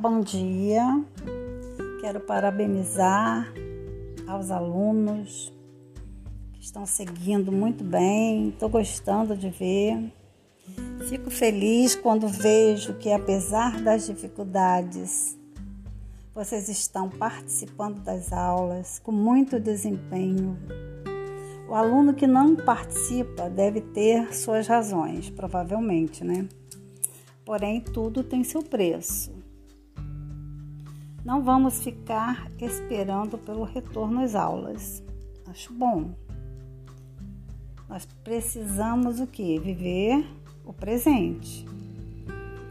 bom dia. Quero parabenizar aos alunos que estão seguindo muito bem. Estou gostando de ver. Fico feliz quando vejo que, apesar das dificuldades, vocês estão participando das aulas com muito desempenho. O aluno que não participa deve ter suas razões, provavelmente, né? Porém, tudo tem seu preço. Não vamos ficar esperando pelo retorno às aulas. Acho bom. Nós precisamos o que? Viver o presente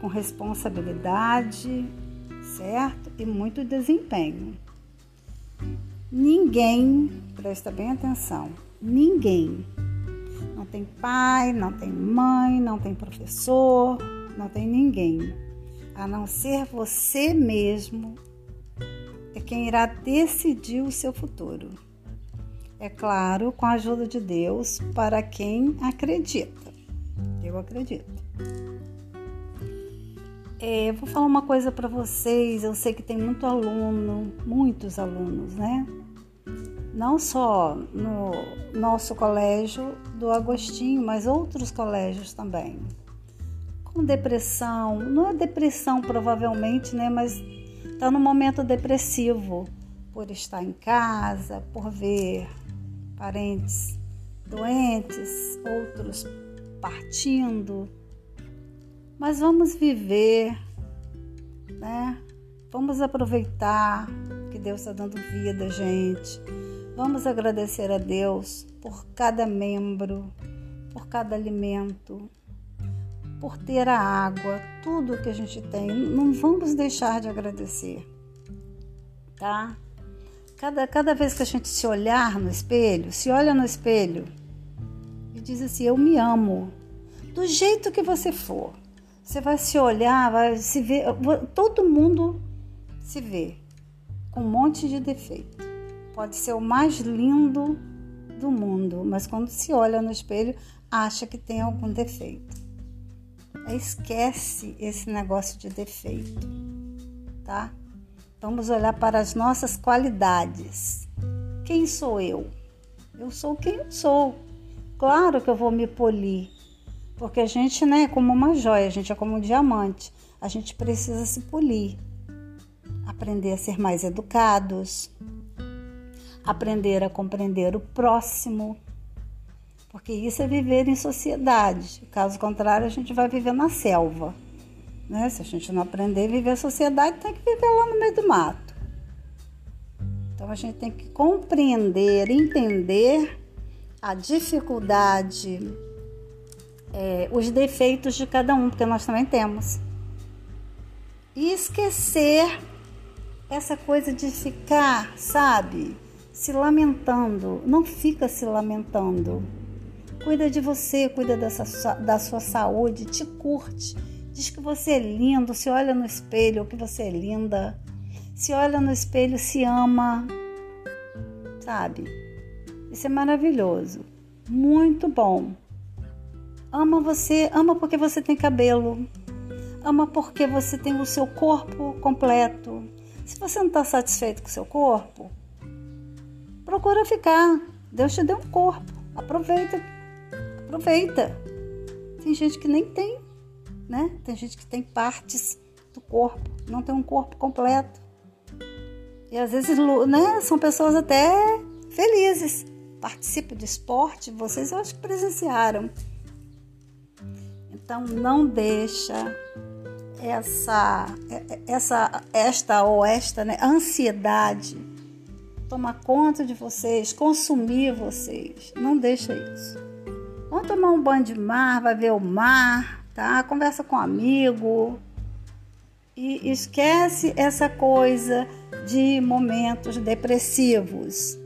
com responsabilidade, certo? E muito desempenho. Ninguém, presta bem atenção, ninguém não tem pai, não tem mãe, não tem professor, não tem ninguém, a não ser você mesmo, quem irá decidir o seu futuro. É claro, com a ajuda de Deus, para quem acredita. Eu acredito. É, vou falar uma coisa para vocês. Eu sei que tem muito aluno, muitos alunos, né? Não só no nosso colégio do Agostinho, mas outros colégios também com depressão, não é depressão provavelmente, né, mas está no momento depressivo por estar em casa, por ver parentes doentes, outros partindo. Mas vamos viver, né? Vamos aproveitar que Deus está dando vida, gente. Vamos agradecer a Deus por cada membro, por cada alimento, por ter a água, tudo que a gente tem. Não vamos deixar de agradecer, tá? Cada, cada vez que a gente se olhar no espelho, se olha no espelho e diz assim: Eu me amo, do jeito que você for. Você vai se olhar, vai se ver. Todo mundo se vê com um monte de defeito. Pode ser o mais lindo do mundo, mas quando se olha no espelho, acha que tem algum defeito. Esquece esse negócio de defeito, tá? Vamos olhar para as nossas qualidades. Quem sou eu? Eu sou quem eu sou. Claro que eu vou me polir, porque a gente, né, é como uma joia, a gente é como um diamante. A gente precisa se polir, aprender a ser mais educados, aprender a compreender o próximo, porque isso é viver em sociedade. Caso contrário, a gente vai viver na selva. Né? Se a gente não aprender a viver a sociedade, tem que viver lá no meio do mato. Então a gente tem que compreender, entender a dificuldade, é, os defeitos de cada um, porque nós também temos. E esquecer essa coisa de ficar, sabe, se lamentando. Não fica se lamentando Cuida de você, cuida dessa, da sua saúde, te curte. Diz que você é lindo, se olha no espelho que você é linda. Se olha no espelho, se ama. Sabe? Isso é maravilhoso. Muito bom. Ama você, ama porque você tem cabelo. Ama porque você tem o seu corpo completo. Se você não está satisfeito com o seu corpo, procura ficar. Deus te deu um corpo. Aproveita aproveita. Tem gente que nem tem, né? Tem gente que tem partes do corpo, não tem um corpo completo. E às vezes, né, são pessoas até felizes. Participam de esporte, vocês eu acho que presenciaram. Então não deixa essa essa esta ou esta, né, ansiedade tomar conta de vocês, consumir vocês. Não deixa isso. Vamos tomar um banho de mar, vai ver o mar, tá? Conversa com um amigo. E esquece essa coisa de momentos depressivos.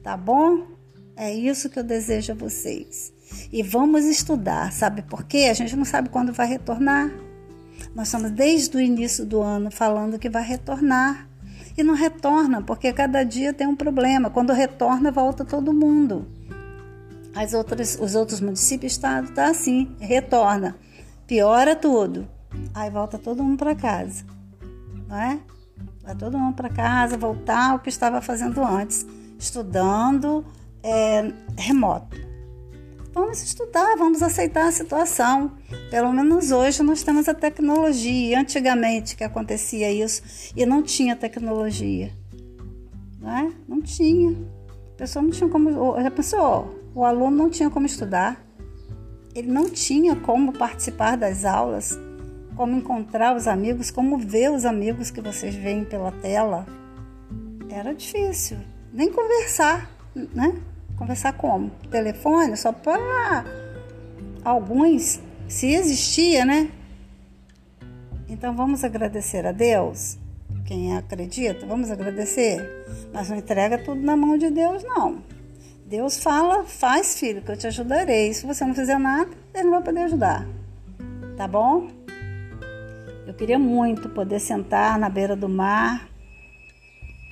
Tá bom? É isso que eu desejo a vocês. E vamos estudar, sabe por quê? A gente não sabe quando vai retornar. Nós estamos desde o início do ano falando que vai retornar. E não retorna, porque cada dia tem um problema. Quando retorna, volta todo mundo. As outras, os outros municípios estado tá, tá assim, retorna, piora tudo. Aí volta todo mundo para casa. não é? Vai todo mundo para casa, voltar ao que estava fazendo antes, estudando é, remoto. Vamos estudar, vamos aceitar a situação. Pelo menos hoje nós temos a tecnologia. Antigamente que acontecia isso e não tinha tecnologia. Não, é? não tinha. A pessoa não tinha como. Já pensou? O aluno não tinha como estudar. Ele não tinha como participar das aulas como encontrar os amigos, como ver os amigos que vocês veem pela tela. Era difícil. Nem conversar, né? Conversar como? Telefone, só para alguns, se existia, né? Então vamos agradecer a Deus. Quem acredita, vamos agradecer. Mas não entrega tudo na mão de Deus, não. Deus fala, faz filho, que eu te ajudarei. Se você não fizer nada, ele não vai poder ajudar. Tá bom? Eu queria muito poder sentar na beira do mar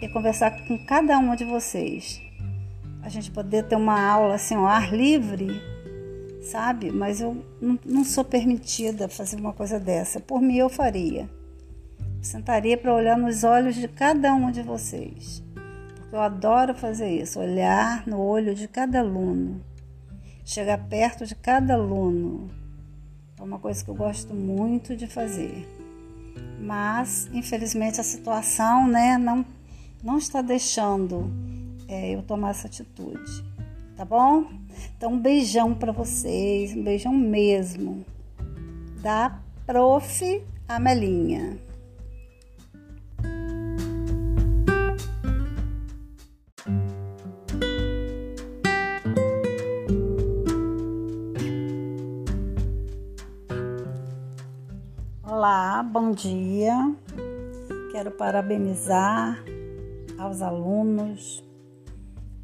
e conversar com cada uma de vocês. A gente poder ter uma aula assim, ao ar livre, sabe? Mas eu não, sou permitida fazer uma coisa dessa. Por mim, eu faria. Sentaria para olhar nos olhos de cada um de vocês. Eu adoro fazer isso, olhar no olho de cada aluno, chegar perto de cada aluno. É uma coisa que eu gosto muito de fazer mas infelizmente a situação né, não, não está deixando é, eu tomar essa atitude, tá bom? Então, um beijão para vocês, um beijão mesmo, da Prof. Amelinha. Bom dia. Quero parabenizar aos alunos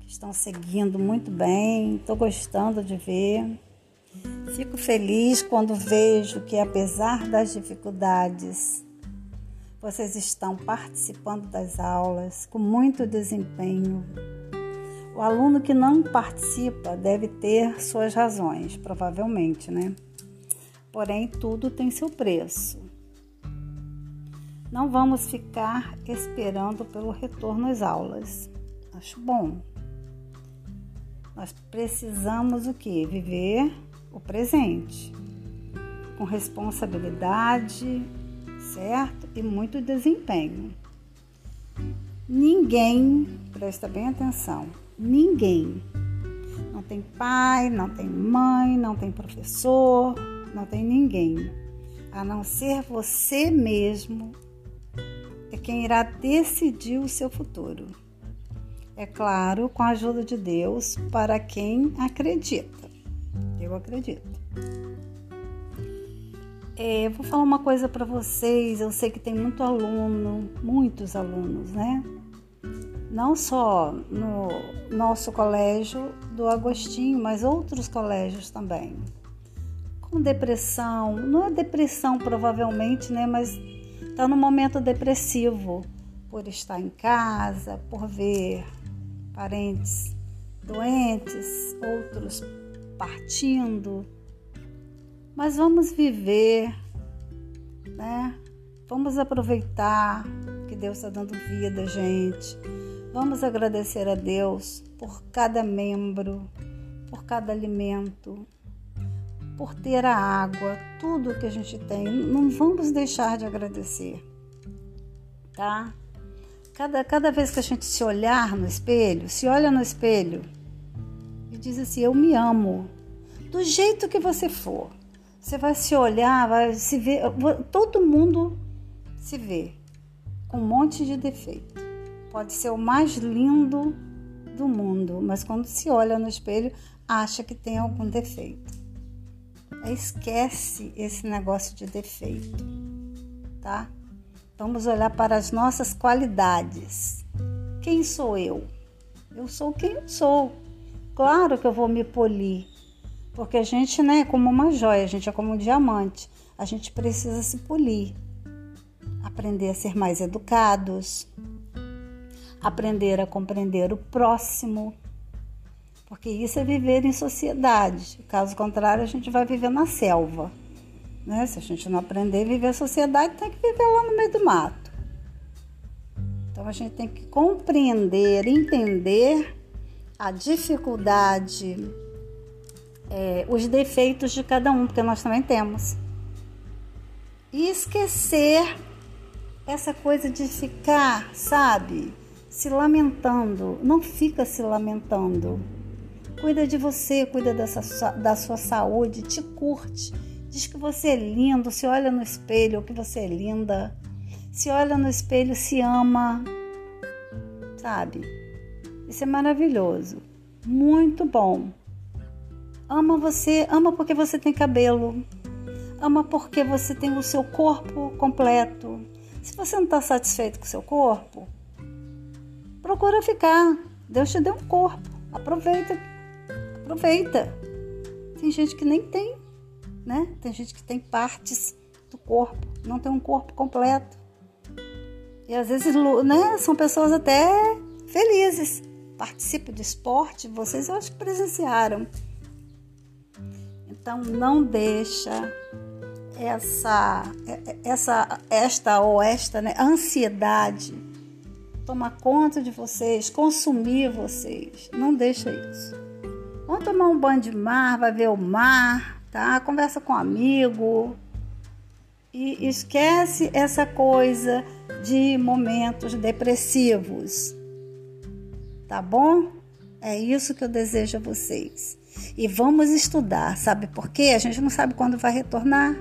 que estão seguindo muito bem, estou gostando de ver. Fico feliz quando vejo que, apesar das dificuldades, vocês estão participando das aulas com muito desempenho. O aluno que não participa deve ter suas razões, provavelmente, né? Porém, tudo tem seu preço. Não vamos ficar esperando pelo retorno às aulas. Acho bom. Nós precisamos o que? Viver o presente com responsabilidade, certo? E muito desempenho. Ninguém, presta bem atenção, ninguém não tem pai, não tem mãe, não tem professor, não tem ninguém, a não ser você mesmo quem irá decidir o seu futuro. É claro, com a ajuda de Deus, para quem acredita. Eu acredito. É, vou falar uma coisa para vocês. Eu sei que tem muito aluno, muitos alunos, né? Não só no nosso colégio do Agostinho, mas outros colégios também. Com depressão, não é depressão provavelmente, né? Mas está no momento depressivo por estar em casa, por ver parentes doentes, outros partindo. Mas vamos viver, né? Vamos aproveitar que Deus está dando vida gente. Vamos agradecer a Deus por cada membro, por cada alimento, por ter a água, tudo que a gente tem. Não vamos deixar de agradecer, tá? Cada, cada vez que a gente se olhar no espelho, se olha no espelho e diz assim: Eu me amo, do jeito que você for. Você vai se olhar, vai se ver. Todo mundo se vê com um monte de defeito. Pode ser o mais lindo do mundo, mas quando se olha no espelho, acha que tem algum defeito. Esquece esse negócio de defeito, tá? Vamos olhar para as nossas qualidades. Quem sou eu? Eu sou quem eu sou. Claro que eu vou me polir, porque a gente, né, é como uma joia, a gente é como um diamante. A gente precisa se polir, aprender a ser mais educados, aprender a compreender o próximo, porque isso é viver em sociedade. Caso contrário, a gente vai viver na selva. Né? Se a gente não aprender a viver a sociedade, tem que viver lá no meio do mato. Então a gente tem que compreender, entender a dificuldade, é, os defeitos de cada um, porque nós também temos. E esquecer essa coisa de ficar, sabe, se lamentando. Não fica se lamentando. Cuida de você, cuida dessa, da sua saúde, te curte. Diz que você é lindo, se olha no espelho que você é linda se olha no espelho, se ama, sabe? Isso é maravilhoso, muito bom. Ama você, ama porque você tem cabelo, ama porque você tem o seu corpo completo. Se você não está satisfeito com o seu corpo, procura ficar. Deus te deu um corpo, aproveita, aproveita. Tem gente que nem tem, né? Tem gente que tem partes do corpo, não tem um corpo completo. E às vezes né, são pessoas até felizes. Participam de esporte, vocês eu acho que presenciaram. Então não deixa essa essa esta ou esta né, ansiedade tomar conta de vocês, consumir vocês. Não deixa isso. Vamos tomar um banho de mar, vai ver o mar, tá? Conversa com um amigo. E esquece essa coisa de momentos depressivos. Tá bom? É isso que eu desejo a vocês. E vamos estudar, sabe por quê? A gente não sabe quando vai retornar.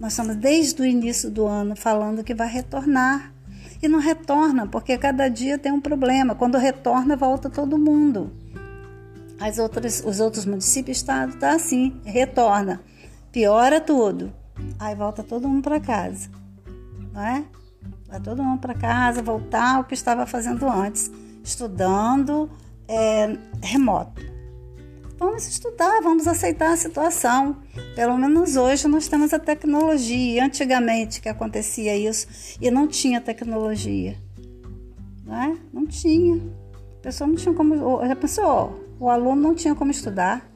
Nós estamos desde o início do ano falando que vai retornar. E não retorna, porque cada dia tem um problema. Quando retorna, volta todo mundo. As outras, os outros municípios estão tá, tá assim, retorna. Piora tudo. Aí volta todo mundo para casa. Não é? Vai todo mundo para casa, voltar ao que estava fazendo antes, estudando é, remoto. Vamos estudar, vamos aceitar a situação. Pelo menos hoje nós temos a tecnologia. Antigamente que acontecia isso e não tinha tecnologia. Não, é? não tinha. A pessoa não tinha como. Já pensou? O aluno não tinha como estudar.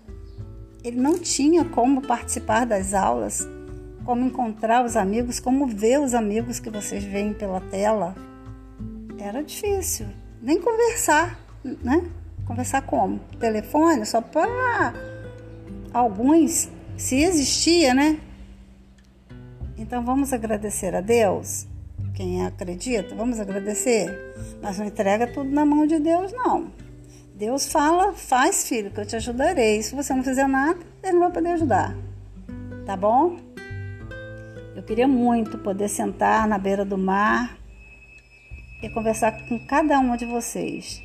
Ele não tinha como participar das aulas como encontrar os amigos, como ver os amigos que vocês veem pela tela. Era difícil. Nem conversar, né? Conversar como? Telefone, só para alguns, se existia, né? Então vamos agradecer a Deus. Quem acredita, vamos agradecer. Mas não entrega tudo na mão de Deus, não. Deus fala, faz filho, que eu te ajudarei. Se você não fizer nada, ele não vai poder ajudar. Tá bom? Eu queria muito poder sentar na beira do mar e conversar com cada uma de vocês.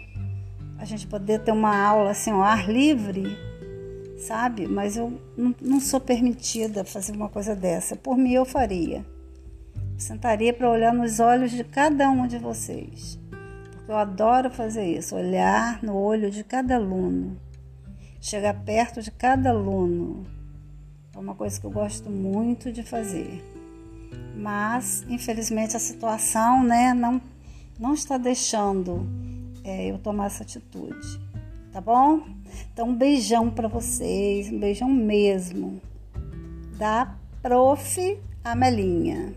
A gente poder ter uma aula assim, ao ar livre, sabe? Mas eu não, sou permitida fazer uma coisa dessa. Por mim, eu faria. Sentaria para olhar nos olhos de cada um de vocês. Eu adoro fazer isso, olhar no olho de cada aluno, chegar perto de cada aluno. É uma coisa que eu gosto muito de fazer mas infelizmente a situação né, não, não está deixando é, eu tomar essa atitude, tá bom? Então, um beijão para vocês, um beijão mesmo, da Prof. Amelinha.